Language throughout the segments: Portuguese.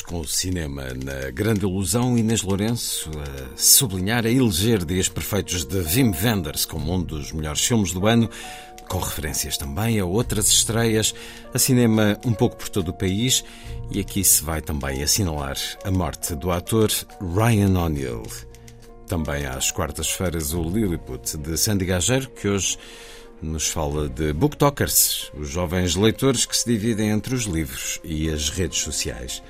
Com o cinema na Grande Ilusão Inês Lourenço a sublinhar, a eleger Dias Perfeitos de Wim Wenders como um dos melhores filmes do ano, com referências também a outras estreias, a cinema um pouco por todo o país e aqui se vai também assinalar a morte do ator Ryan O'Neill. Também às quartas-feiras o Lilliput de Sandy Gageiro, que hoje nos fala de booktokers, os jovens leitores que se dividem entre os livros e as redes sociais.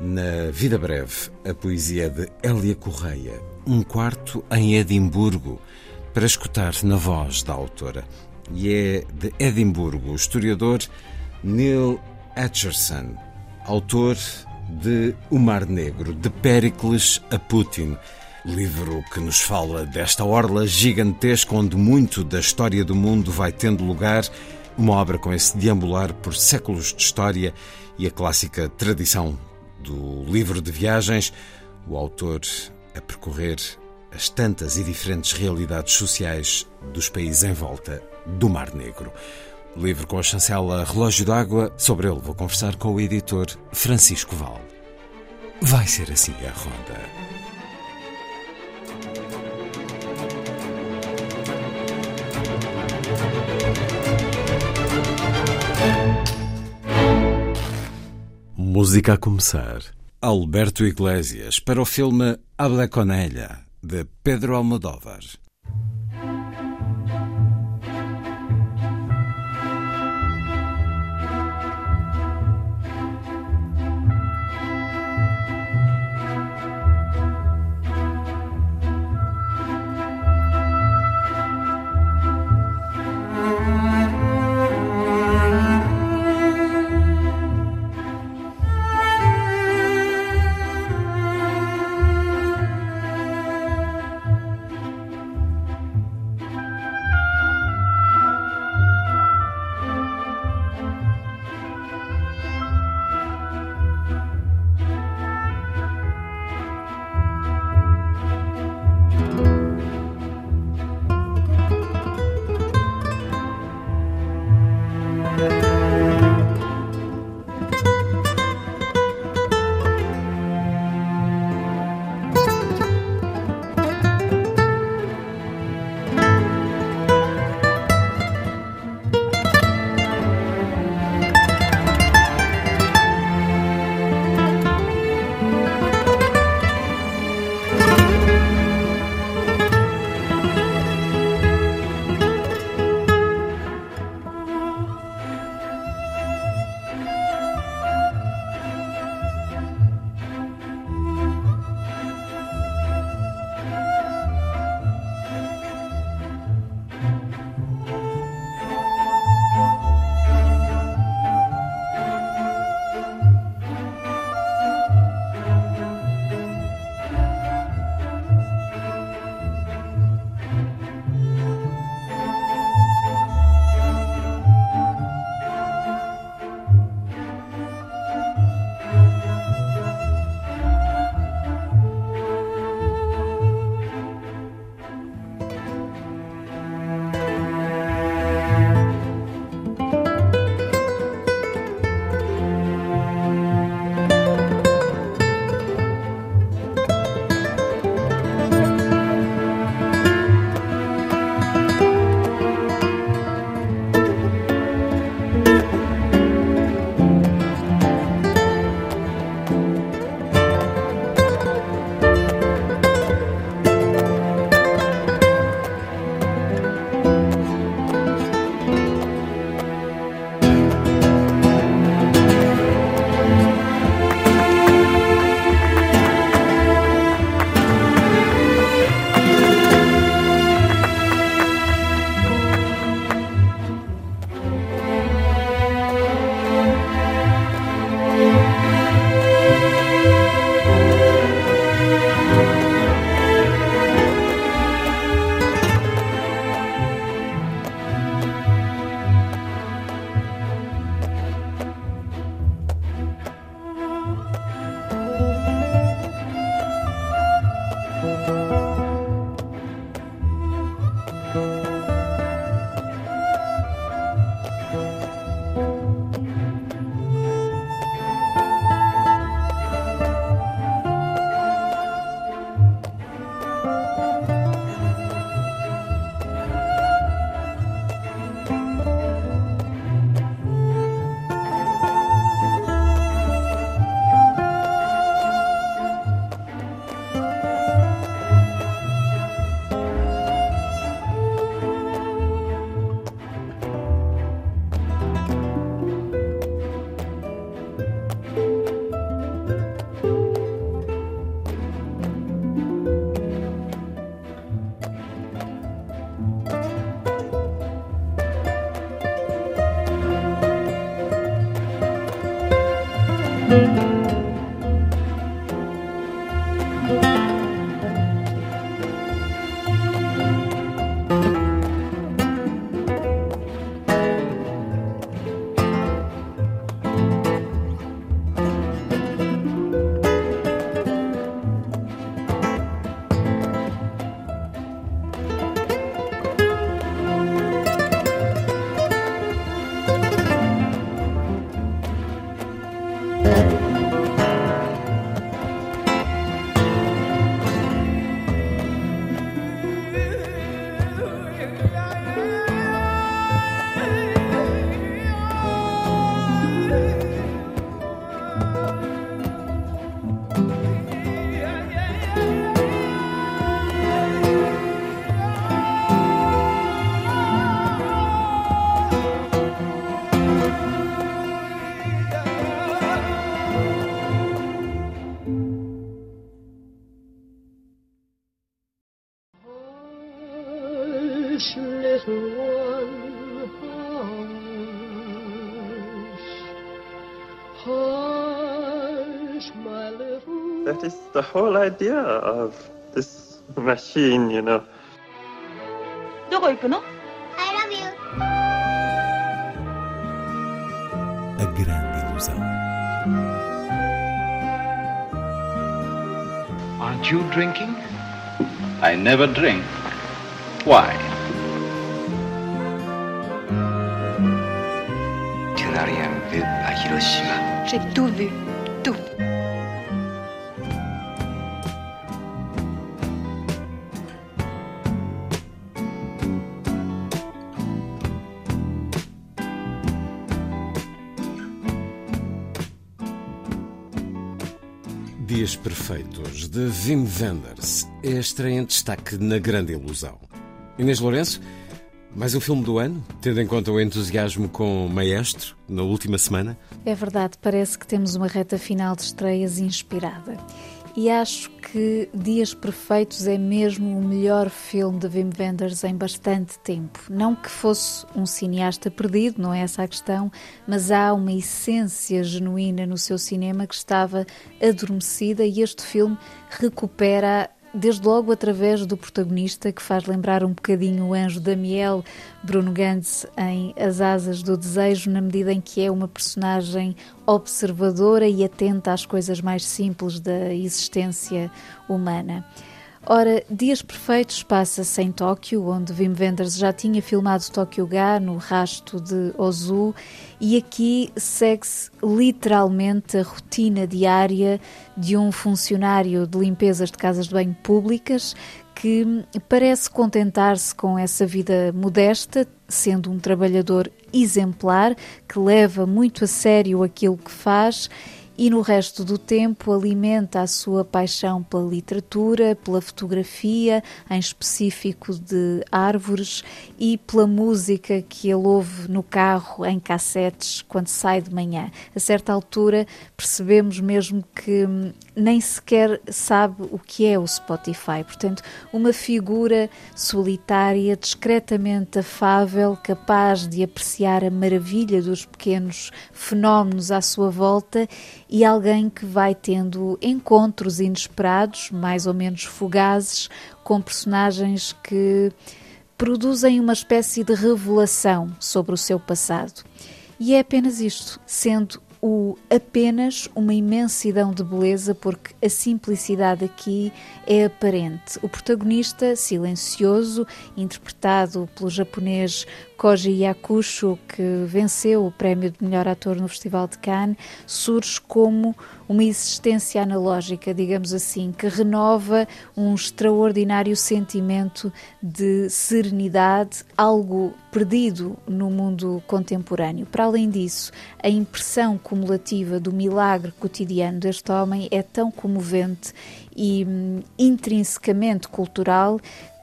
Na Vida Breve, a poesia de Hélia Correia, um quarto em Edimburgo, para escutar na voz da autora. E é de Edimburgo o historiador Neil Atcherson, autor de O Mar Negro, de Péricles a Putin Livro que nos fala desta orla gigantesca onde muito da história do mundo vai tendo lugar, uma obra com esse deambular por séculos de história e a clássica tradição do livro de viagens, o autor a percorrer as tantas e diferentes realidades sociais dos países em volta do Mar Negro. Livro com a chancela Relógio d'Água, sobre ele vou conversar com o editor Francisco Val. Vai ser assim a ronda. Música a começar. Alberto Iglesias para o filme Habla con ella, de Pedro Almodóvar. the whole idea of this machine, you know. どこ行くの I love you. A grande ilusão. Aren't you drinking? I never drink. Why? Tu n'as rien vu à Hiroshima. J'ai tout vu, tout. Dias Perfeitos, de Wim Wenders, é a estreia em destaque na Grande Ilusão. Inês Lourenço, mais um filme do ano, tendo em conta o entusiasmo com Maestro na última semana? É verdade, parece que temos uma reta final de estreias inspirada. E acho que Dias Perfeitos é mesmo o melhor filme de Wim Wenders em bastante tempo. Não que fosse um cineasta perdido, não é essa a questão, mas há uma essência genuína no seu cinema que estava adormecida e este filme recupera desde logo através do protagonista que faz lembrar um bocadinho o anjo Damiel, Bruno Gantz, em As Asas do Desejo, na medida em que é uma personagem observadora e atenta às coisas mais simples da existência humana. Ora, Dias Perfeitos passa-se em Tóquio, onde Wim Wenders já tinha filmado Tóquio Ga no rasto de Ozu, e aqui segue-se literalmente a rotina diária de um funcionário de limpezas de casas de banho públicas que parece contentar-se com essa vida modesta, sendo um trabalhador exemplar que leva muito a sério aquilo que faz e no resto do tempo alimenta a sua paixão pela literatura, pela fotografia, em específico de árvores, e pela música que ele ouve no carro, em cassetes, quando sai de manhã. A certa altura percebemos mesmo que hum, nem sequer sabe o que é o Spotify. Portanto, uma figura solitária, discretamente afável, capaz de apreciar a maravilha dos pequenos fenómenos à sua volta e alguém que vai tendo encontros inesperados, mais ou menos fugazes, com personagens que produzem uma espécie de revelação sobre o seu passado. E é apenas isto, sendo o apenas uma imensidão de beleza, porque a simplicidade aqui é aparente. O protagonista, silencioso, interpretado pelo japonês Koji Yakusho, que venceu o prémio de melhor ator no Festival de Cannes, surge como uma existência analógica, digamos assim, que renova um extraordinário sentimento de serenidade, algo perdido no mundo contemporâneo. Para além disso, a impressão cumulativa do milagre cotidiano deste homem é tão comovente e hum, intrinsecamente cultural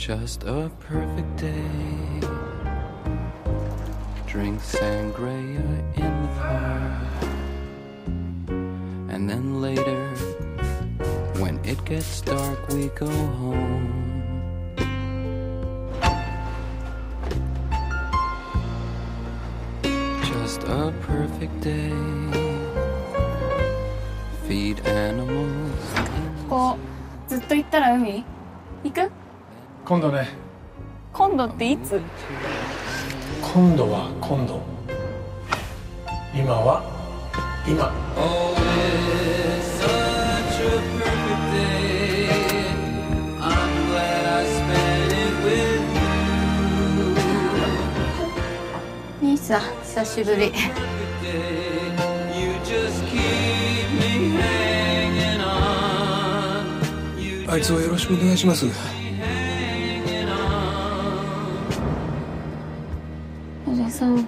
Just a perfect day. Drink sangria in the park. And then later, when it gets dark, we go home. Just a perfect day. Feed animals. ここずっと行ったら海行く 今度ね今度っていつ？今度は今度今は今兄さん久しぶり。あいつをよろしくお願いします。さん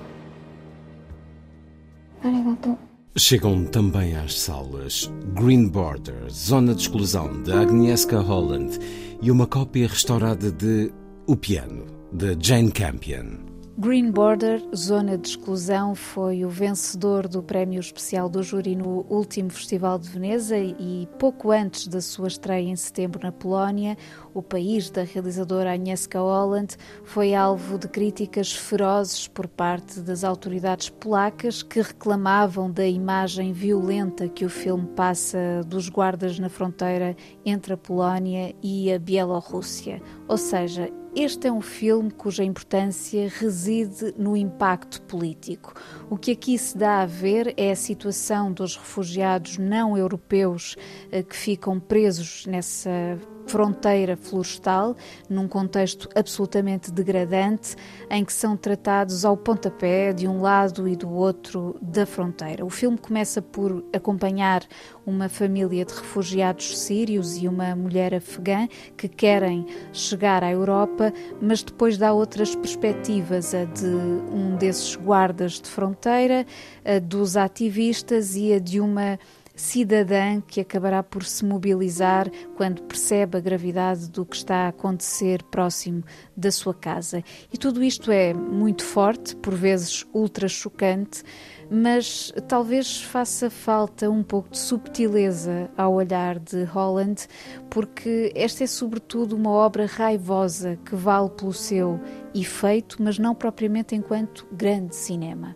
ありがとう Chegam também às salas Green Border, Zona de Exclusão, de Agnieszka Holland e uma cópia restaurada de O Piano, de Jane Campion. Green Border, Zona de Exclusão, foi o vencedor do prémio especial do júri no último Festival de Veneza e pouco antes da sua estreia em setembro na Polónia, o país da realizadora Agnieszka Holland foi alvo de críticas ferozes por parte das autoridades polacas que reclamavam da imagem violenta que o filme passa dos guardas na fronteira entre a Polónia e a Bielorrússia. Ou seja, este é um filme cuja importância reside no impacto político. O que aqui se dá a ver é a situação dos refugiados não europeus eh, que ficam presos nessa fronteira florestal, num contexto absolutamente degradante, em que são tratados ao pontapé de um lado e do outro da fronteira. O filme começa por acompanhar uma família de refugiados sírios e uma mulher afegã que querem chegar à Europa, mas depois dá outras perspectivas, a de um desses guardas de fronteira, a dos ativistas e a de uma cidadã que acabará por se mobilizar quando percebe a gravidade do que está a acontecer próximo da sua casa. E tudo isto é muito forte, por vezes ultra chocante, mas talvez faça falta um pouco de subtileza ao olhar de Holland, porque esta é sobretudo uma obra raivosa que vale pelo seu efeito, mas não propriamente enquanto grande cinema.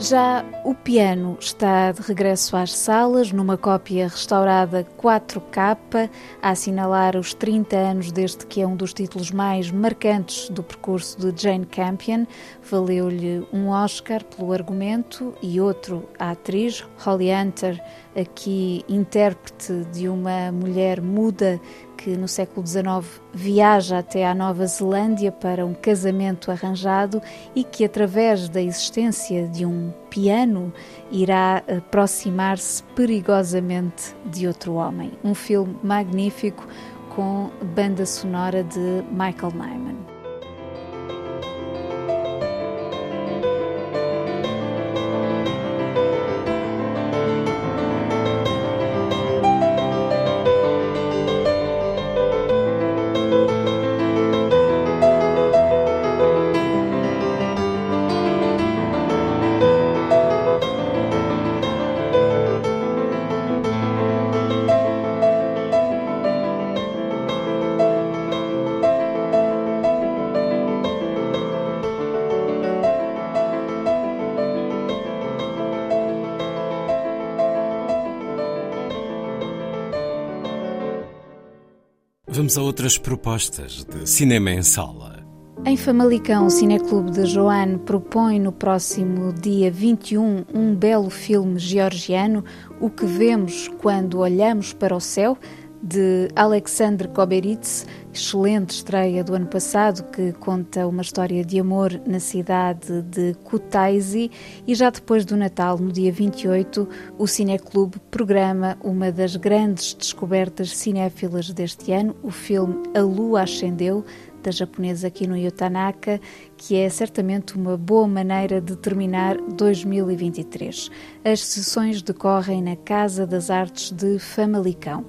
Já o piano está de regresso às salas, numa cópia restaurada 4K, a assinalar os 30 anos desde que é um dos títulos mais marcantes do percurso de Jane Campion. Valeu-lhe um Oscar pelo argumento e outro à atriz, Holly Hunter, aqui intérprete de uma mulher muda que no século XIX viaja até à Nova Zelândia para um casamento arranjado e que, através da existência de um piano, irá aproximar-se perigosamente de outro homem. Um filme magnífico com banda sonora de Michael Nyman. A outras propostas de cinema em sala. Em Famalicão, o Cineclube de Joane propõe no próximo dia 21 um belo filme georgiano, O que Vemos Quando Olhamos para o Céu, de Alexandre Koberitz, excelente estreia do ano passado que conta uma história de amor na cidade de Kutaisi e já depois do Natal, no dia 28, o Cineclube programa uma das grandes descobertas cinéfilas deste ano, o filme A Lua Ascendeu, restaurante japonês aqui no Yotanaka, que é certamente uma boa maneira de terminar 2023. As sessões decorrem na Casa das Artes de Famalicão.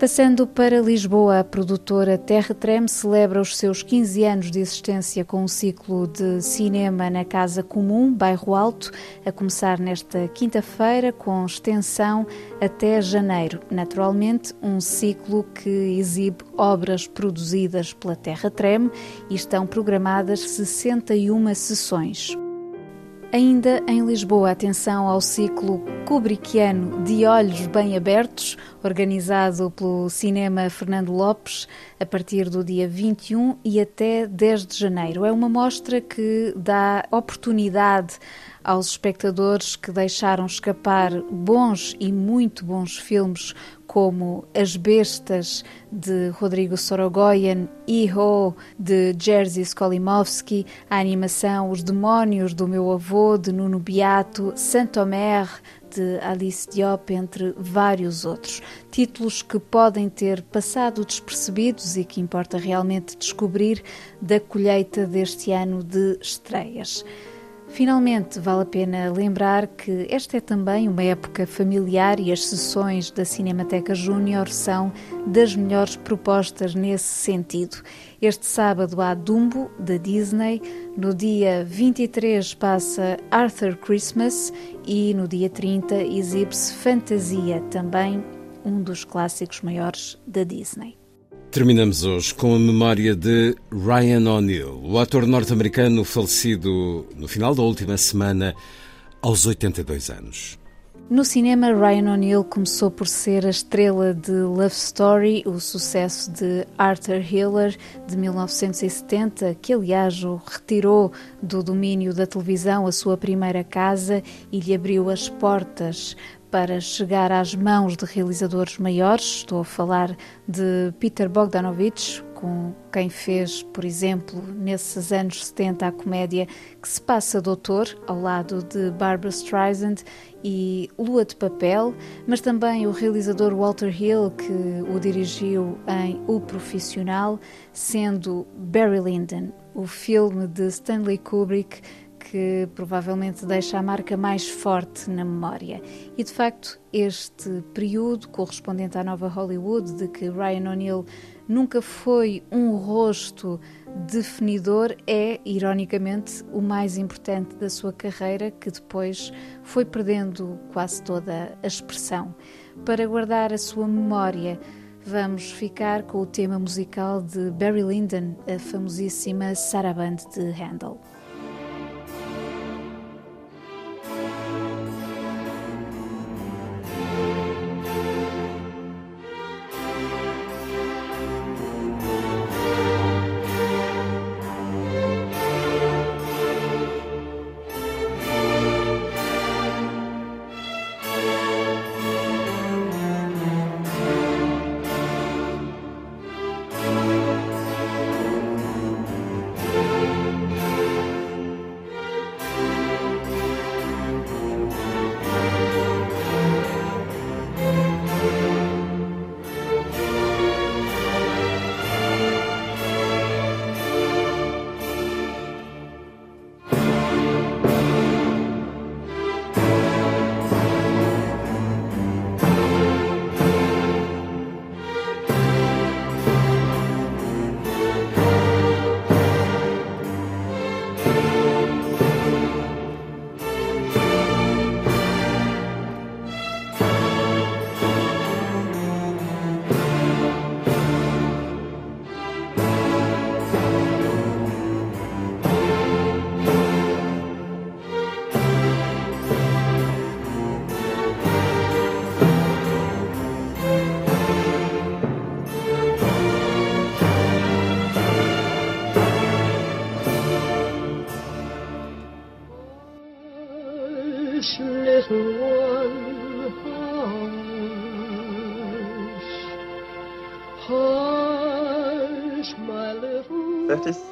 Passando para Lisboa, a produtora Terra Trem celebra os seus 15 anos de existência com um ciclo de cinema na Casa Comum, Bairro Alto, a começar nesta quinta-feira, com extensão até janeiro. Naturalmente, um ciclo que exibe obras produzidas pela Terra Trem e estão programadas 61 sessões. Ainda em Lisboa, atenção ao ciclo Kubrickiano de Olhos Bem Abertos, organizado pelo Cinema Fernando Lopes, a partir do dia 21 e até 10 de janeiro. É uma mostra que dá oportunidade aos espectadores que deixaram escapar bons e muito bons filmes como As Bestas de Rodrigo Sorogoyen, Iho de Jerzy Skolimowski, a animação Os Demónios do Meu Avô de Nuno Beato, Saint-Omer de Alice Diop, entre vários outros. Títulos que podem ter passado despercebidos e que importa realmente descobrir da colheita deste ano de estreias. Finalmente, vale a pena lembrar que esta é também uma época familiar e as sessões da Cinemateca Júnior são das melhores propostas nesse sentido. Este sábado há Dumbo, da Disney, no dia 23 passa Arthur Christmas e no dia 30 exibe-se Fantasia, também um dos clássicos maiores da Disney. Terminamos hoje com a memória de Ryan O'Neill, o ator norte-americano falecido no final da última semana, aos 82 anos. No cinema, Ryan O'Neill começou por ser a estrela de Love Story, o sucesso de Arthur Hiller de 1970, que aliás o retirou do domínio da televisão a sua primeira casa e lhe abriu as portas para chegar às mãos de realizadores maiores. Estou a falar de Peter Bogdanovich, com quem fez, por exemplo, nesses anos 70 a comédia que se passa Doutor, ao lado de Barbara Streisand e Lua de Papel, mas também o realizador Walter Hill, que o dirigiu em O Profissional, sendo Barry Lyndon, o filme de Stanley Kubrick que provavelmente deixa a marca mais forte na memória. E de facto, este período correspondente à nova Hollywood, de que Ryan O'Neill nunca foi um rosto definidor, é, ironicamente, o mais importante da sua carreira, que depois foi perdendo quase toda a expressão. Para guardar a sua memória, vamos ficar com o tema musical de Barry Lyndon, a famosíssima Sarabande de Handel.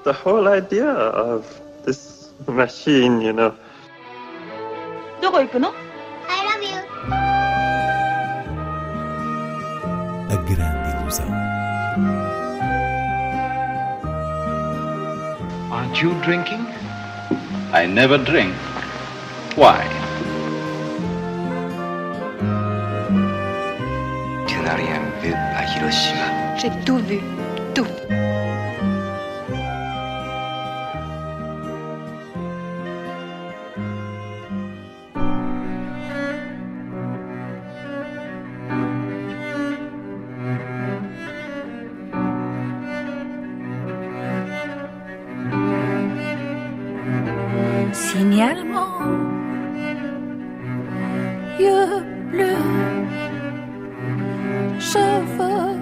the whole idea of this machine, you know. どこ行くの I love you. A grande ilusão. Aren't you drinking? I never drink. Why? Tu n'as rien vu à Hiroshima. J'ai tout vu. shuffle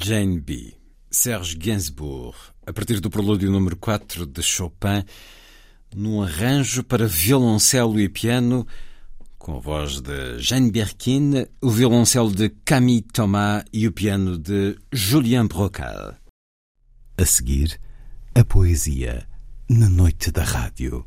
Jane B. Serge Gainsbourg, a partir do prelúdio número 4 de Chopin, num arranjo para violoncelo e piano, com a voz de Jeanne Birkin, o violoncelo de Camille Thomas e o piano de Julien Brocal. A seguir, a poesia na noite da rádio.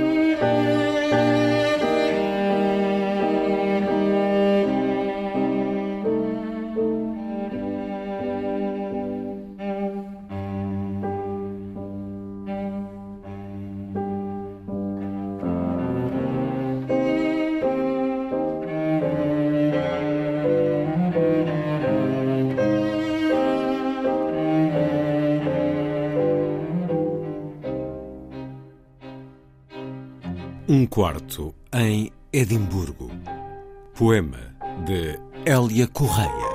Em Edimburgo. Poema de Hélia Correia.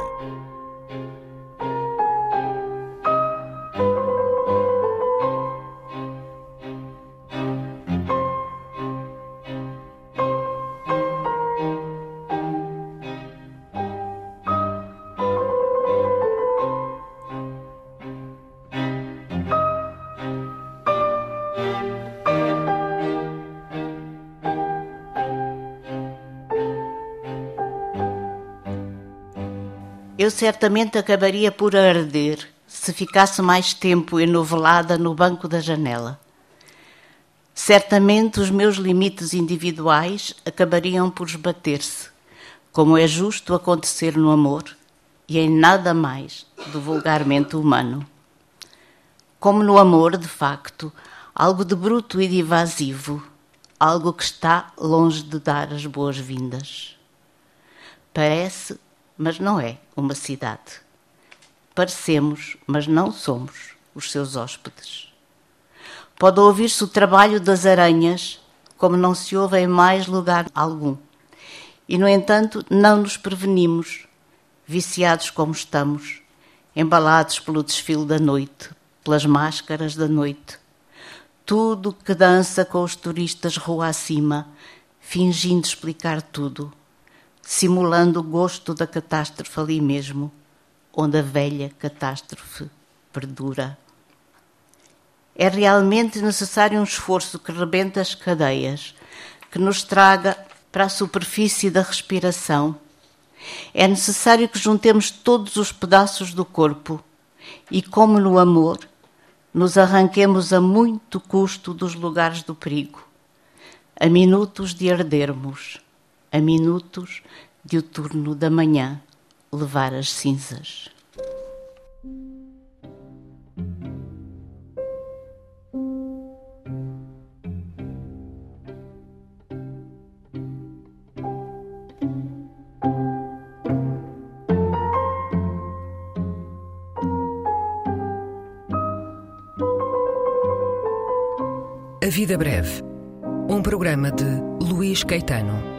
Certamente acabaria por arder se ficasse mais tempo enovelada no banco da janela. Certamente os meus limites individuais acabariam por esbater-se, como é justo acontecer no amor e em nada mais do vulgarmente humano. Como no amor, de facto, algo de bruto e de evasivo, algo que está longe de dar as boas-vindas. Parece mas não é uma cidade. Parecemos, mas não somos os seus hóspedes. Pode ouvir-se o trabalho das aranhas, como não se ouve em mais lugar algum. E, no entanto, não nos prevenimos, viciados como estamos, embalados pelo desfile da noite, pelas máscaras da noite. Tudo que dança com os turistas rua acima, fingindo explicar tudo simulando o gosto da catástrofe ali mesmo, onde a velha catástrofe perdura. É realmente necessário um esforço que rebenta as cadeias, que nos traga para a superfície da respiração. É necessário que juntemos todos os pedaços do corpo e, como no amor, nos arranquemos a muito custo dos lugares do perigo, a minutos de ardermos a minutos de o turno da manhã levar as cinzas. A Vida Breve, um programa de Luís Caetano.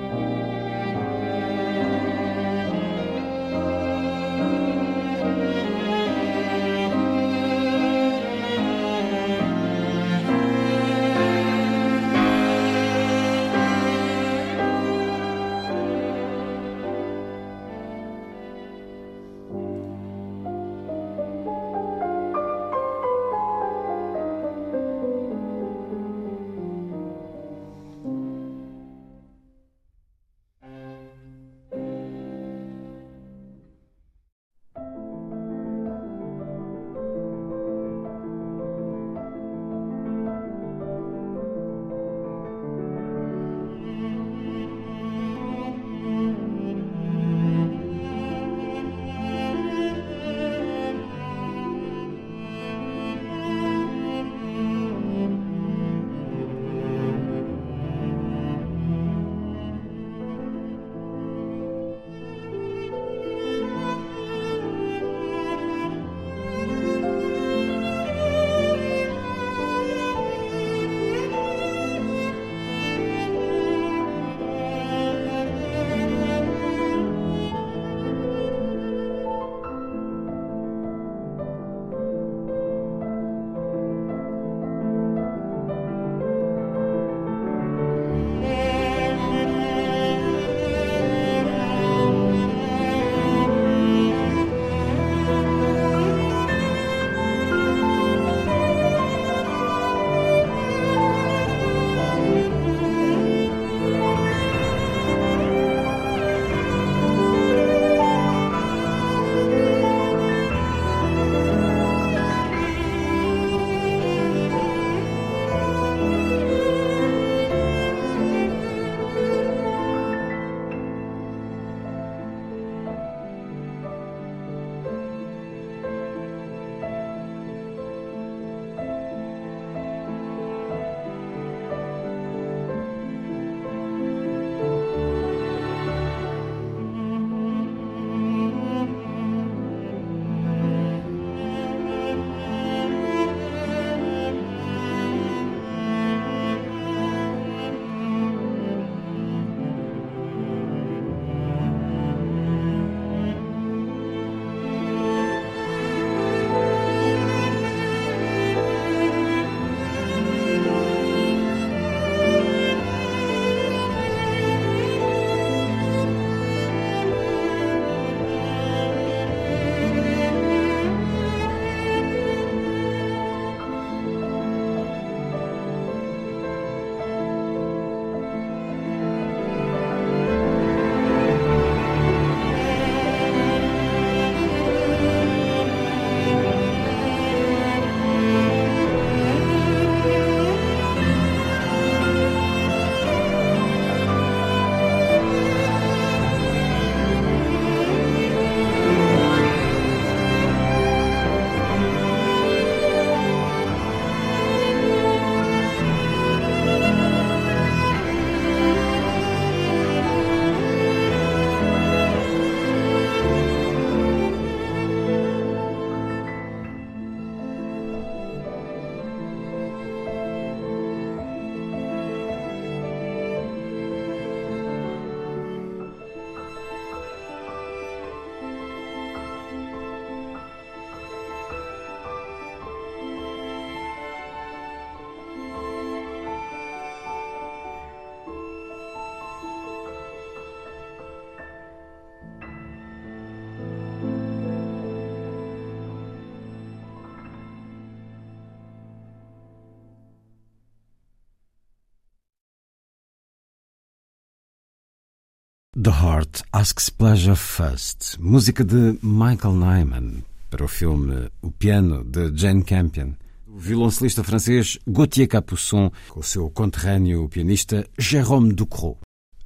The Heart Asks Pleasure First, música de Michael Nyman para o filme O Piano de Jane Campion. O violoncelista francês Gauthier Capuçon com o seu conterrâneo pianista Jérôme Ducrot.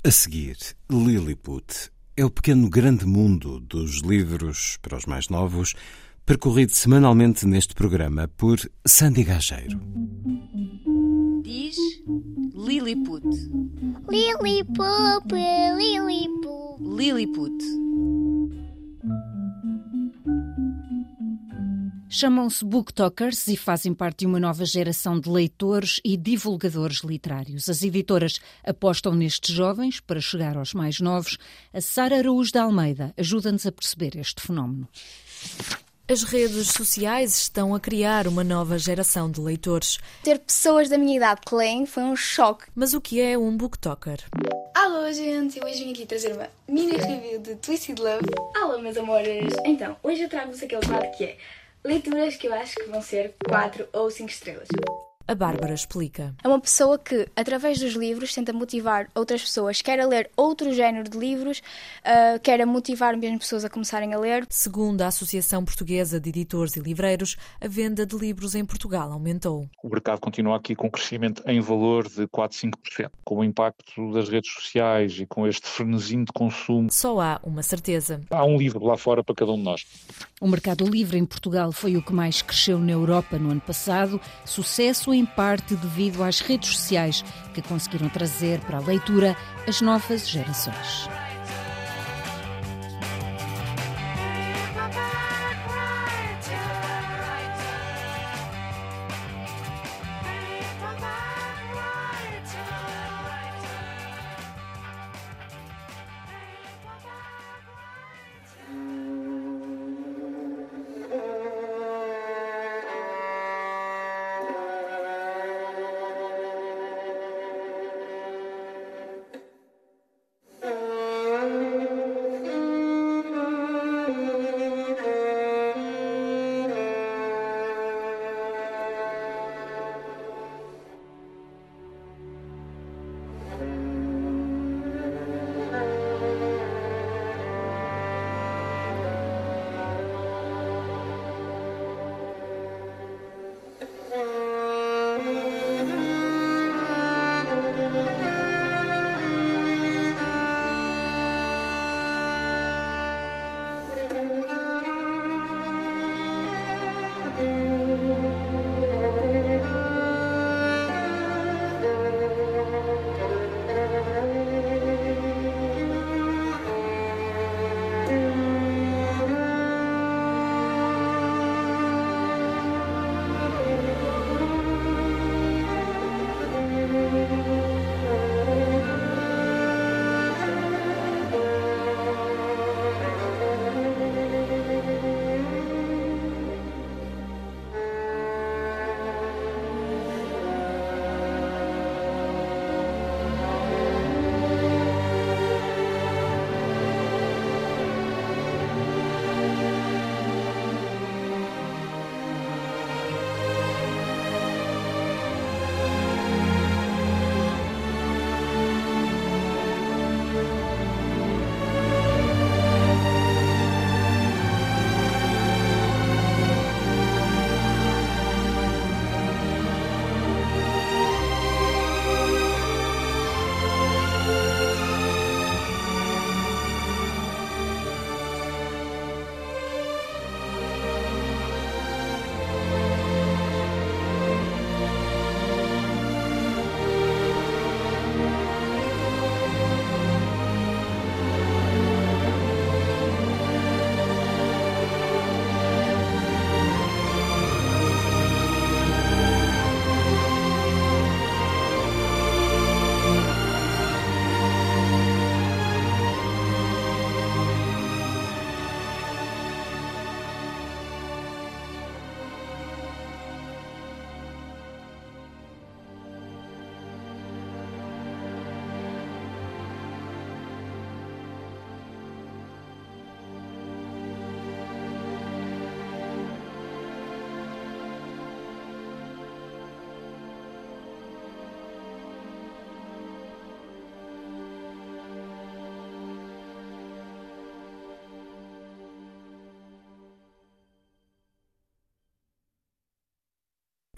A seguir, Lilliput é o pequeno grande mundo dos livros para os mais novos, percorrido semanalmente neste programa por Sandy Gageiro. Diz Lilliput. Lilliput, Lilliput. Lilliput. Chamam-se booktokers e fazem parte de uma nova geração de leitores e divulgadores literários. As editoras apostam nestes jovens para chegar aos mais novos. A Sara Araújo de Almeida ajuda-nos a perceber este fenómeno. As redes sociais estão a criar uma nova geração de leitores. Ter pessoas da minha idade que leem foi um choque. Mas o que é um booktoker? Alô, gente! Eu hoje vim aqui trazer uma mini review de Twisted Love. Alô, meus amores! Então, hoje eu trago-vos aquele quadro que é leituras que eu acho que vão ser 4 ou 5 estrelas. A Bárbara explica. É uma pessoa que, através dos livros, tenta motivar outras pessoas, quer a ler outro género de livros, uh, quer a motivar mesmo pessoas a começarem a ler. Segundo a Associação Portuguesa de Editores e Livreiros, a venda de livros em Portugal aumentou. O mercado continua aqui com um crescimento em valor de 4, 5%. Com o impacto das redes sociais e com este frenesim de consumo. Só há uma certeza. Há um livro lá fora para cada um de nós. O mercado livre em Portugal foi o que mais cresceu na Europa no ano passado. Sucesso em parte devido às redes sociais que conseguiram trazer para a leitura as novas gerações.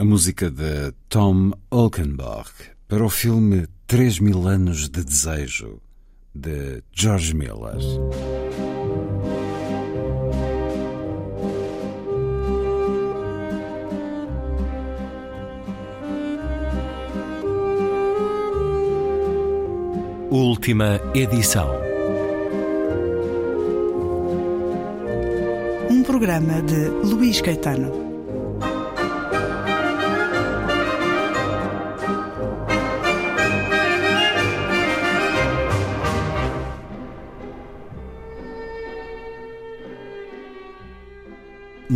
A música de Tom Olkenbach para o filme Três Mil Anos de Desejo, de George Miller. Última edição. Um programa de Luís Caetano.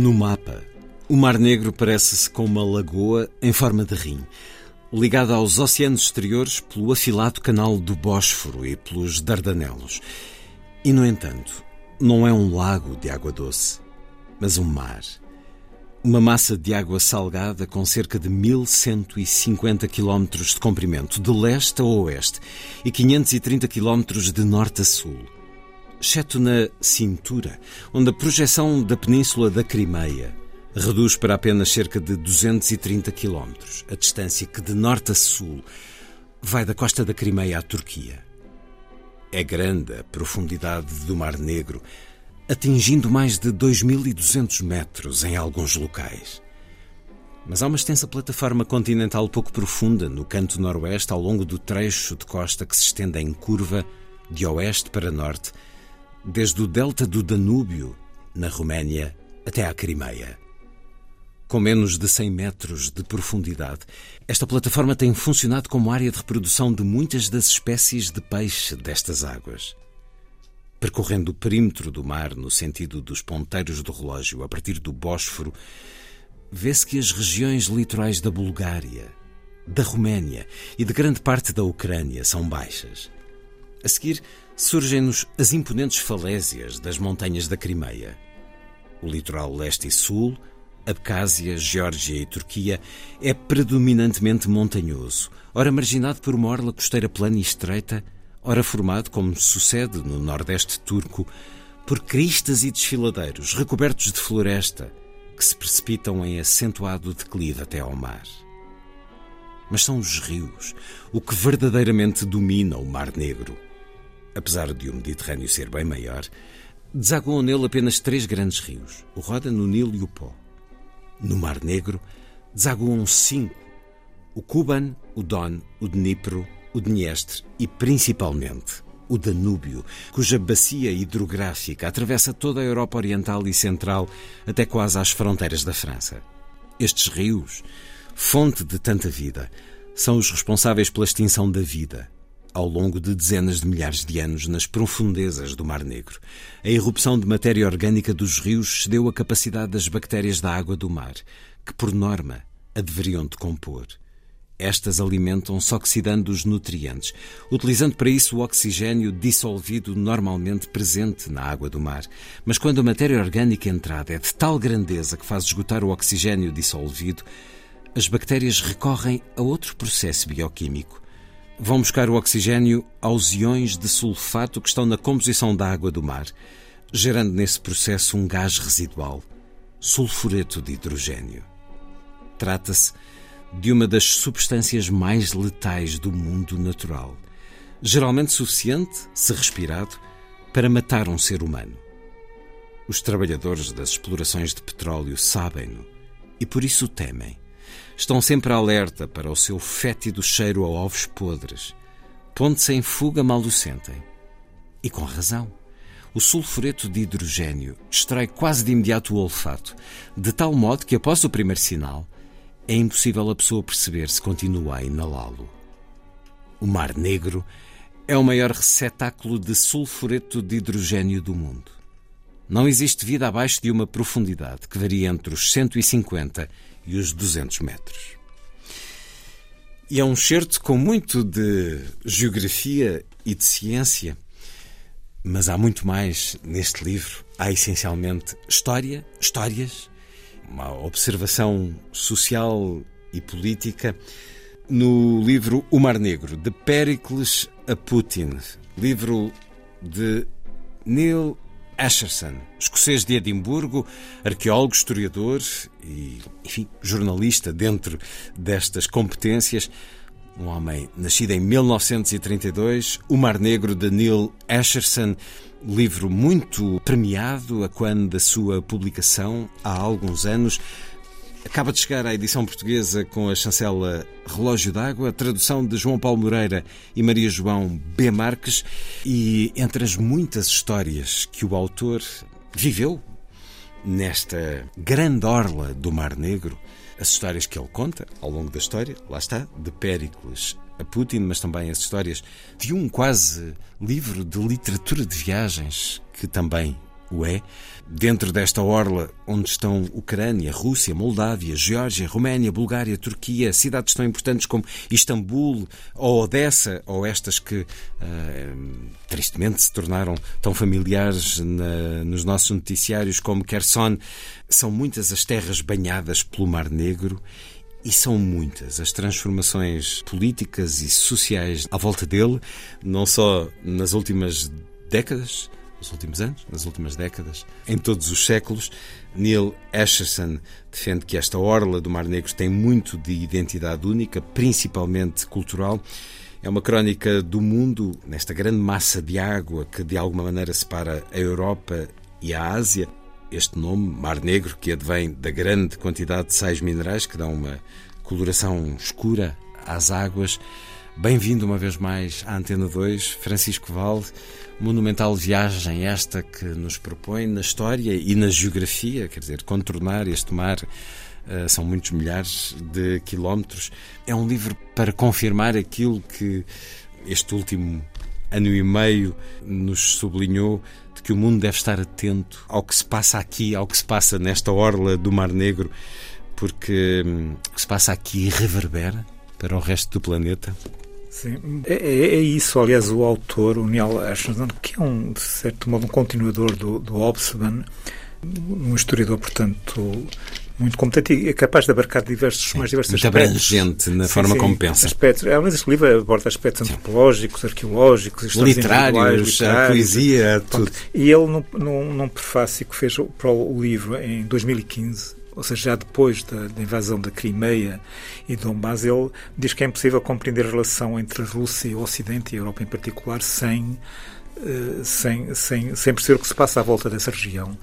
No mapa, o Mar Negro parece-se com uma lagoa em forma de rim ligada aos oceanos exteriores pelo afilado canal do Bósforo e pelos Dardanelos. E, no entanto, não é um lago de água doce, mas um mar. Uma massa de água salgada com cerca de 1150 km de comprimento, de leste a oeste, e 530 km de norte a sul. Exceto na cintura, onde a projeção da península da Crimeia reduz para apenas cerca de 230 quilómetros, a distância que de norte a sul vai da costa da Crimeia à Turquia. É grande a profundidade do Mar Negro, atingindo mais de 2.200 metros em alguns locais. Mas há uma extensa plataforma continental pouco profunda no canto noroeste, ao longo do trecho de costa que se estende em curva de oeste para norte, desde o delta do Danúbio, na Roménia, até à Crimeia. Com menos de 100 metros de profundidade, esta plataforma tem funcionado como área de reprodução de muitas das espécies de peixe destas águas. Percorrendo o perímetro do mar no sentido dos ponteiros do relógio a partir do Bósforo, vê-se que as regiões litorais da Bulgária, da Roménia e de grande parte da Ucrânia são baixas. A seguir, surgem-nos as imponentes falésias das montanhas da Crimeia. O litoral leste e sul, Abcásia, Geórgia e Turquia, é predominantemente montanhoso, ora marginado por uma orla costeira plana e estreita, ora formado, como sucede no nordeste turco, por cristas e desfiladeiros recobertos de floresta que se precipitam em acentuado declive até ao mar. Mas são os rios o que verdadeiramente domina o Mar Negro. Apesar de o Mediterrâneo ser bem maior, desaguam nele apenas três grandes rios: o Ródano, o Nilo e o Pó. No Mar Negro, desaguam cinco: o Kuban, o Don, o Dnipro, o Dniestre e, principalmente, o Danúbio, cuja bacia hidrográfica atravessa toda a Europa Oriental e Central até quase às fronteiras da França. Estes rios, fonte de tanta vida, são os responsáveis pela extinção da vida ao longo de dezenas de milhares de anos nas profundezas do Mar Negro. A irrupção de matéria orgânica dos rios cedeu a capacidade das bactérias da água do mar, que, por norma, a deveriam decompor. Estas alimentam-se oxidando os nutrientes, utilizando para isso o oxigênio dissolvido normalmente presente na água do mar. Mas quando a matéria orgânica entrada é de tal grandeza que faz esgotar o oxigênio dissolvido, as bactérias recorrem a outro processo bioquímico vão buscar o oxigênio aos iões de sulfato que estão na composição da água do mar, gerando nesse processo um gás residual, sulfureto de hidrogênio. Trata-se de uma das substâncias mais letais do mundo natural, geralmente suficiente, se respirado, para matar um ser humano. Os trabalhadores das explorações de petróleo sabem-no e por isso temem estão sempre alerta para o seu fétido cheiro a ovos podres, pondo-se em fuga mal o sentem. E com razão. O sulfureto de hidrogênio distrai quase de imediato o olfato, de tal modo que após o primeiro sinal é impossível a pessoa perceber se continua a inalá-lo. O Mar Negro é o maior receptáculo de sulfureto de hidrogênio do mundo. Não existe vida abaixo de uma profundidade que varia entre os 150 e os 200 metros. E é um certo com muito de geografia e de ciência, mas há muito mais neste livro. Há essencialmente história, histórias, uma observação social e política. No livro O Mar Negro, de Pericles a Putin, livro de Neil Asherson, escocês de Edimburgo, arqueólogo, historiador e, enfim, jornalista dentro destas competências. Um homem nascido em 1932, O Mar Negro de Neil Asherson, livro muito premiado a quando da sua publicação há alguns anos. Acaba de chegar à edição portuguesa com a chancela Relógio d'Água, tradução de João Paulo Moreira e Maria João B. Marques, e entre as muitas histórias que o autor viveu nesta grande orla do Mar Negro, as histórias que ele conta ao longo da história, lá está, de Péricles a Putin, mas também as histórias de um quase livro de literatura de viagens que também o é, dentro desta orla onde estão Ucrânia, Rússia, Moldávia, Geórgia, Roménia, Bulgária, Turquia, cidades tão importantes como Istambul ou Odessa, ou estas que uh, tristemente se tornaram tão familiares na, nos nossos noticiários como Kherson, são muitas as terras banhadas pelo Mar Negro e são muitas as transformações políticas e sociais à volta dele, não só nas últimas décadas, nos últimos anos, nas últimas décadas, em todos os séculos. Neil Asherson defende que esta orla do Mar Negro tem muito de identidade única, principalmente cultural. É uma crónica do mundo, nesta grande massa de água que de alguma maneira separa a Europa e a Ásia. Este nome, Mar Negro, que advém da grande quantidade de sais minerais que dão uma coloração escura às águas. Bem-vindo uma vez mais à Antena 2, Francisco Valde. Monumental viagem esta que nos propõe na história e na geografia, quer dizer, contornar este mar uh, são muitos milhares de quilómetros. É um livro para confirmar aquilo que este último ano e meio nos sublinhou de que o mundo deve estar atento ao que se passa aqui, ao que se passa nesta orla do Mar Negro, porque hum, o que se passa aqui reverbera para o resto do planeta. Sim, é, é, é, isso, aliás, o autor, o Neil Ashton, que é um, de certo modo, um continuador do, do um historiador, portanto, muito competente e é capaz de abarcar diversos, sim, mais diversos muito aspectos. abrangente na sim, forma sim, como pensa. Aspectos. É, mas este livro aborda aspectos antropológicos, arqueológicos, literários, literários, a poesia, tudo. E ele, num, num, num prefácio que fez para o livro em 2015, ou seja, já depois da, da, invasão da Crimeia e Donbass, ele diz que é impossível compreender a relação entre a Rússia e o Ocidente, e a Europa em particular, sem, uh, sem, sem, sem perceber o que se passa à volta dessa região,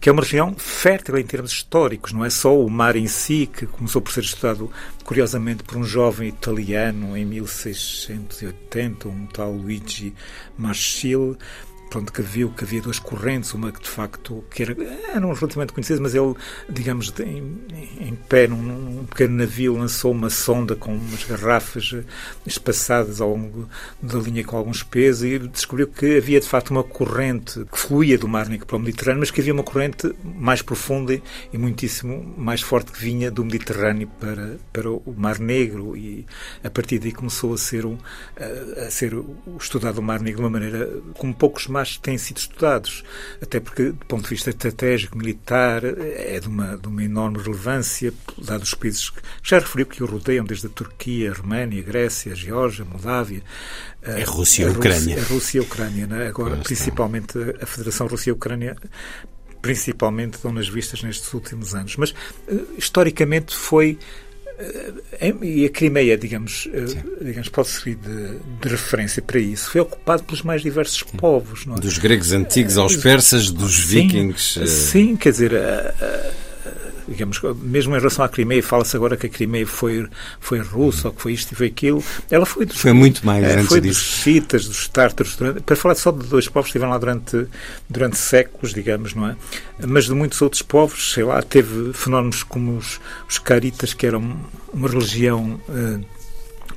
que é uma região fértil em termos históricos, não é só o mar em si, que começou por ser estudado, curiosamente, por um jovem italiano em 1680, um tal Luigi Marchil, pronto, que viu que havia duas correntes, uma que de facto que era, eram relativamente conhecidas, mas ele, digamos, em, em pé num, num, pequeno navio lançou uma sonda com umas garrafas espaçadas ao longo da linha com alguns pesos e descobriu que havia de facto uma corrente que fluía do Mar Negro para o Mediterrâneo, mas que havia uma corrente mais profunda e muitíssimo mais forte que vinha do Mediterrâneo para, para o Mar Negro e a partir daí começou a ser, um, a, a ser estudado o Mar Negro de uma maneira como poucos mais têm sido estudados, até porque, do ponto de vista estratégico, militar, é de uma, de uma enorme relevância, dados os países que já referiu que o rodeiam, desde a Turquia, a Roménia, a Grécia, a Geórgia, a Moldávia. É a Rússia e a Ucrânia. A Rússia e a Ucrânia, né? agora principalmente a Federação Rússia e Ucrânia principalmente dão nas vistas nestes últimos anos. Mas, eh, historicamente, foi eh, e a Crimeia, digamos, eh, digamos pode servir de, de, referência para isso, foi ocupado pelos mais diversos sim. povos. É? Dos gregos antigos aos persas, dos sim, vikings. Sim, quer dizer, digamos, mesmo em relação à Crimeia, fala-se agora que a Crimeia foi, foi russa, ou que foi isto e foi aquilo. Ela foi dos, Foi muito mais é, antes Foi disso. dos citas, dos tártaros, durante, para falar só de dois povos que estiveram lá durante, durante séculos, digamos, não é? Mas de muitos outros povos, sei lá, teve fenómenos como os, os caritas, que eram uma religião. Uh,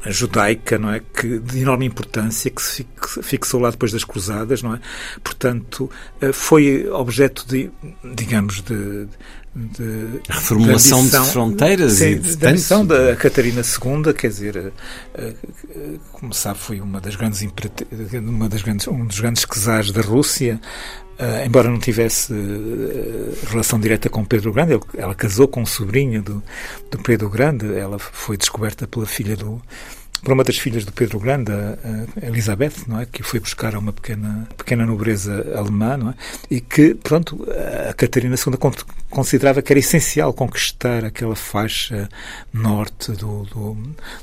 judaica, não é, que de enorme importância que se fixou lá depois das cruzadas, não é? Portanto, eh, foi objeto de, digamos, de, de reformulação de, de fronteiras sim, e de da missão da Catarina II, quer dizer, eh, eh, como sabe, foi uma das grandes uma das grandes um dos grandes czares da Rússia. Uh, embora não tivesse uh, relação direta com Pedro Grande, ela casou com um sobrinho do, do Pedro Grande, ela foi descoberta pela filha do, por uma das filhas do Pedro Grande, a Elizabeth, não é? que foi buscar a uma pequena, pequena nobreza alemã, não é? e que, pronto, a Catarina II considerava que era essencial conquistar aquela faixa norte do, do,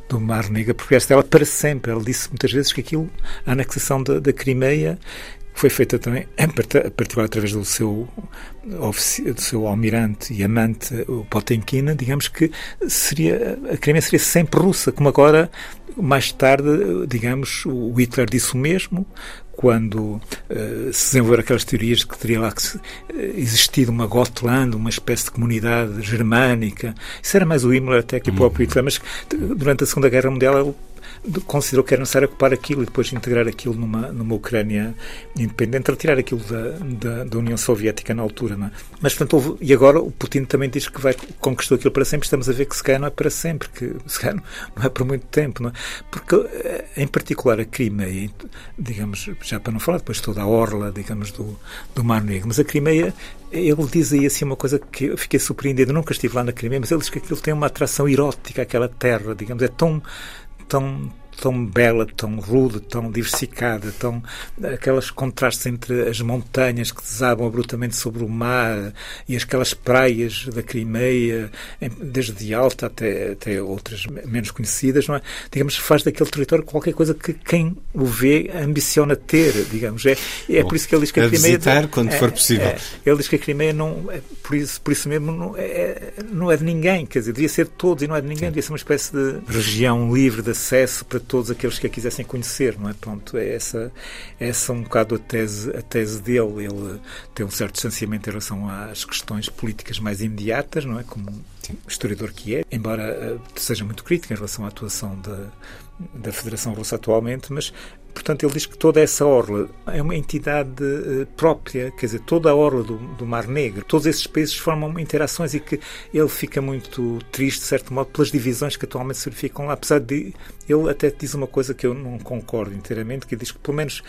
do Mar Negro, porque esta ela para sempre. Ela disse muitas vezes que aquilo, a anexação da, da Crimeia, foi feita também, em particular através do seu, do seu almirante e amante, o Potemkin, digamos que seria, a Crimeia seria sempre russa, como agora, mais tarde, digamos, o Hitler disse o mesmo, quando uh, se desenvolveram aquelas teorias de que teria lá que eh, existido uma Gotland, uma espécie de comunidade germânica. Isso era mais o Himmler até que o próprio Hitler, mas durante a Segunda Guerra Mundial ele considerou que era necessário ocupar aquilo e depois integrar aquilo numa, numa Ucrânia independente, retirar aquilo da, da, da União Soviética na altura. É? Mas, portanto, houve, e agora o Putin também diz que vai conquistou aquilo para sempre. Estamos a ver que se calhar não é para sempre, que se calhar não é por muito tempo. Não é? Porque, eh, em particular, a Crimeia, digamos, já para não falar depois toda a orla, digamos, do, do Mar Negro, mas a Crimeia ele diz aí assim uma coisa que eu fiquei surpreendido. Nunca estive lá na Crimeia, mas ele diz que aquilo tem uma atração erótica, aquela terra, digamos, é tão tão tão bela, tão rude, tão diversificada, tão aqueles contrastes entre as montanhas que desabam abruptamente sobre o mar e aquelas praias da Crimeia, desde Alta até, até outras menos conhecidas, não é? Digamos, faz daquele território qualquer coisa que quem o vê ambiciona ter, digamos. É, é Bom, por isso que ele diz que a, a Crimeia... visitar quando é, for possível. É, ele diz que a Crimeia não... É, por, isso, por isso mesmo não é, não é de ninguém, quer dizer, devia ser de todos e não é de ninguém, devia ser uma espécie de região livre de acesso para todos aqueles que a quisessem conhecer, não é? Pronto, é essa, é essa um bocado a tese, a tese dele. Ele tem um certo distanciamento em relação às questões políticas mais imediatas, não é? Como historiador que é, embora uh, seja muito crítico em relação à atuação da, da Federação Russa atualmente, mas Portanto, ele diz que toda essa orla é uma entidade uh, própria, quer dizer, toda a orla do, do, Mar Negro, todos esses países formam interações e que ele fica muito triste, de certo modo, pelas divisões que atualmente se verificam lá. Apesar de. Ele até diz uma coisa que eu não concordo inteiramente, que diz que, pelo menos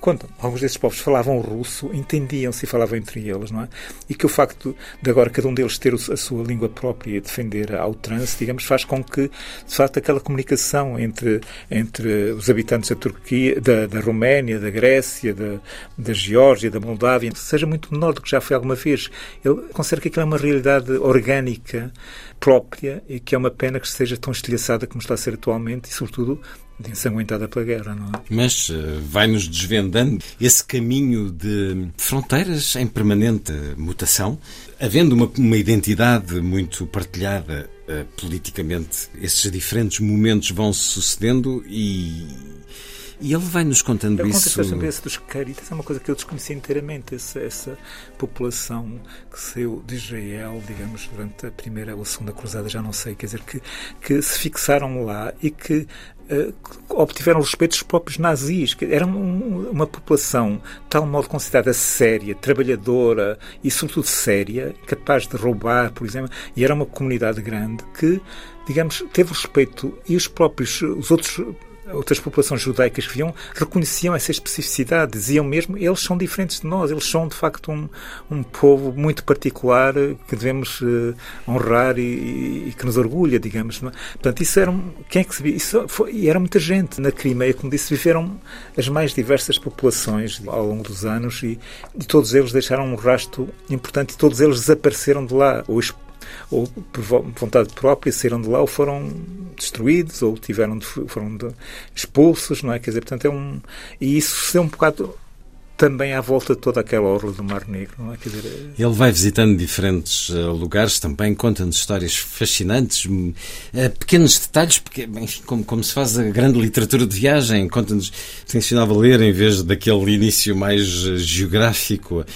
quando alguns desses povos falavam russo, entendiam-se e falavam entre eles, não é? E que o facto de agora cada um deles ter a sua língua própria e defender ao trans, digamos, faz com que, de facto, aquela comunicação entre, entre os habitantes da Turquia, da, da Roménia, da Grécia, da, da Geórgia, da Moldávia, seja muito menor do que já foi alguma vez. Ele considera que aquilo é uma realidade orgânica, própria, e que é uma pena que seja tão estilhaçada como está a ser atualmente e, sobretudo, ensanguentada pela guerra, não é? Mas uh, vai-nos desvendando esse caminho de fronteiras em permanente mutação, havendo uma, uma identidade muito partilhada uh, politicamente, esses diferentes momentos vão se sucedendo e e ele vai nos contando isso. A esse dos Caritas é uma coisa que eu desconhecia inteiramente. Essa, essa população que saiu de Israel, digamos, durante a primeira ou a segunda cruzada, já não sei, quer dizer, que, que se fixaram lá e que Uh, obtiveram respeito dos próprios nazis. Era um, uma população de tal modo considerada séria, trabalhadora e, sobretudo, séria, capaz de roubar, por exemplo, e era uma comunidade grande que, digamos, teve respeito e os próprios, os outros outras populações judaicas que viam reconheciam essa especificidade, diziam mesmo eles são diferentes de nós, eles são de facto um, um povo muito particular que devemos uh, honrar e, e, que nos orgulha, digamos. Não é? Portanto, isso era quem é que se? Isso foi, era muita gente na Crimeia, como disse, viveram as mais diversas populações ao longo dos anos e, e todos eles deixaram um rastro importante e todos eles desapareceram de lá ou ou por vontade própria saíram de lá ou foram destruídos ou tiveram de, foram de, expulsos, não é? Quer dizer, portanto é um e isso é um bocado também à volta de toda aquela orla do Mar Negro. Não é? Quer dizer, Ele vai visitando diferentes uh, lugares também, conta-nos histórias fascinantes, uh, pequenos detalhes, porque, enfim, como, como se faz a grande literatura de viagem, conta-nos, tencionava ler em vez daquele início mais uh, geográfico,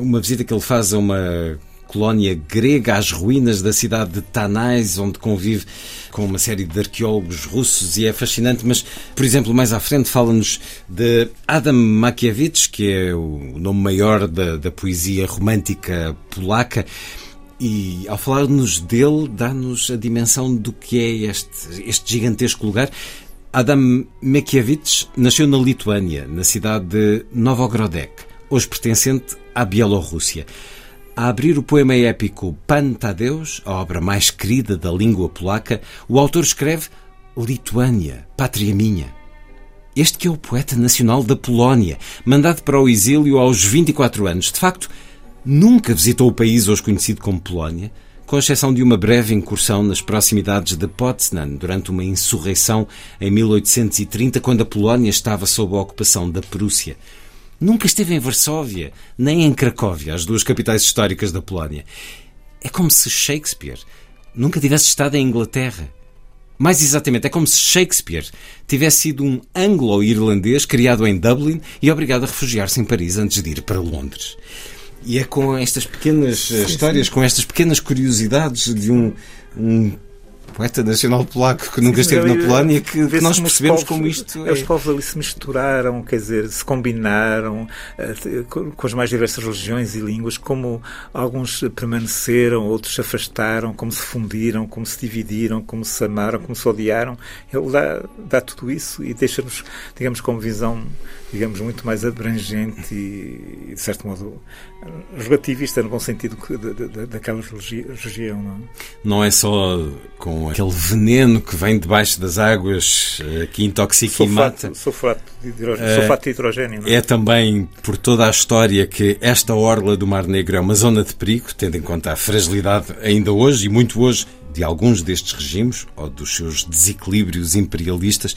uma visita que ele faz a uma colónia grega às ruínas da cidade de Tanais, onde convive com uma série de arqueólogos russos e é fascinante, mas, por exemplo, mais à frente fala-nos de Adam Mackiewicz, que é o nome maior da, da poesia romântica polaca, e ao falar-nos dele, dá-nos a dimensão do que é este, este gigantesco lugar. Adam Mickiewicz nasceu na Lituânia, na cidade de Novogrodek, hoje pertencente à Bielorrússia. A abrir o poema épico Pan Tadeus, a obra mais querida da língua polaca, o autor escreve Lituânia, pátria minha. Este que é o poeta nacional da Polónia, mandado para o exílio aos 24 anos. De facto, nunca visitou o país hoje conhecido como Polónia, com exceção de uma breve incursão nas proximidades de Poznan durante uma insurreição em 1830, quando a Polónia estava sob a ocupação da Prússia. Nunca esteve em Varsóvia, nem em Cracóvia, as duas capitais históricas da Polónia. É como se Shakespeare nunca tivesse estado em Inglaterra. Mais exatamente, é como se Shakespeare tivesse sido um anglo-irlandês criado em Dublin e obrigado a refugiar-se em Paris antes de ir para Londres. E é com estas pequenas eh, sim, histórias, sim. com estas pequenas curiosidades de um, um poeta nacional polaco que nunca esteve na Polónia, que, que nós percebemos povos, como isto é. Os povos ali se misturaram, quer dizer, se combinaram eh, com as mais diversas religiões e línguas, como alguns permaneceram, outros se afastaram, como se fundiram, como se dividiram, como se amaram, como se odiaram. Ele dá, dá tudo isso e deixa-nos, digamos, com visão digamos, muito mais abrangente e, de certo modo, relativista, no bom sentido daquela região. Não é? não é só com aquele veneno que vem debaixo das águas eh, que intoxica sulfato, e mata. Sulfato de hidrogênio. sulfato de hidrogênio é? é também por toda a história que esta orla do Mar Negro é uma zona de perigo, tendo em conta a fragilidade ainda hoje e muito hoje de alguns destes regimes ou dos seus desequilíbrios imperialistas.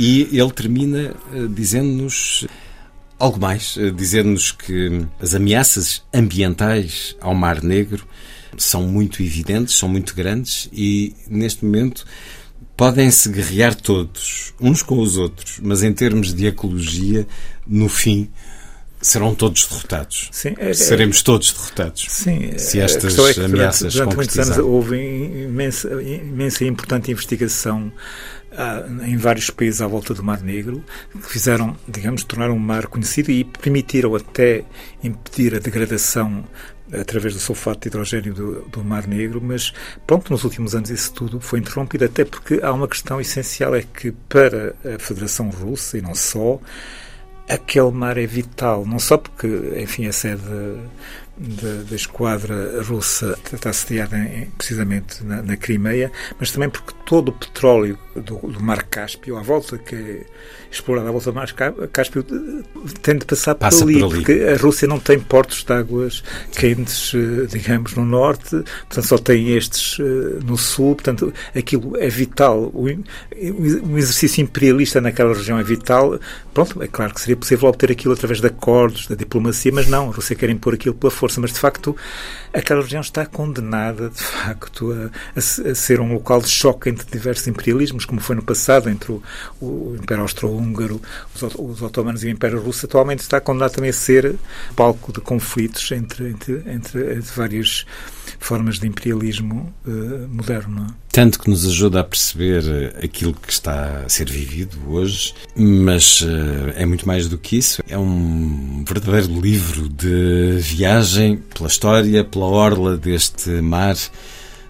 E ele termina uh, dizendo-nos algo mais, uh, dizendo-nos que as ameaças ambientais ao Mar Negro são muito evidentes, são muito grandes e, neste momento, podem-se guerrear todos, uns com os outros, mas em termos de ecologia, no fim, serão todos derrotados. Sim, é, é Seremos todos derrotados. Sim, se estas é que, ameaças durante, durante muitos anos houve imensa, imensa e importante investigação em vários países à volta do Mar Negro, que fizeram, digamos, tornar o mar conhecido e permitiram até impedir a degradação através do sulfato de hidrogênio do, do, Mar Negro, mas pronto, nos últimos anos isso tudo foi interrompido, até porque há uma questão essencial, é que para a Federação Russa, e não só, aquele mar é vital, não só porque, enfim, a sede da, da esquadra russa está sediada em, precisamente na, na, Crimeia, mas também porque todo o petróleo do, do Mar Cáspio, à volta que é explorado à volta do Mar Cáspio, tem de passar Passa por, ali, por ali, porque a Rússia não tem portos de águas quentes, eh, digamos, no norte, portanto só tem estes eh, no sul, portanto aquilo é vital. O exercício imperialista naquela região é vital. Pronto, é claro que seria possível obter aquilo através de acordos, da diplomacia, mas não, a Rússia quer impor aquilo pela força força, mas de facto aquela região está condenada de facto a, a, a ser um local de choque entre diversos imperialismos, como foi no passado entre o, o Império Austro-Húngaro, os, os, otomanos e o Império Russo. Atualmente está condenado também a ser palco de conflitos entre, entre, entre, entre várias formas de imperialismo uh, moderno. É? Tanto que nos ajuda a perceber eh, aquilo que está a ser vivido hoje, mas uh, é muito mais do que isso. É um verdadeiro livro de viagem pela história, pela orla deste mar.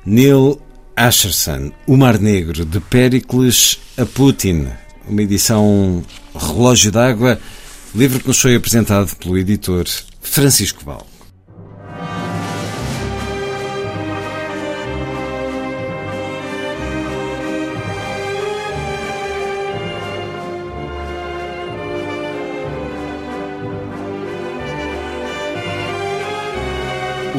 Neil Asherson, O Mar Negro, de Pericles a Putin, uma edição relógio d'água, livro que nos foi apresentado pelo editor Francisco Val.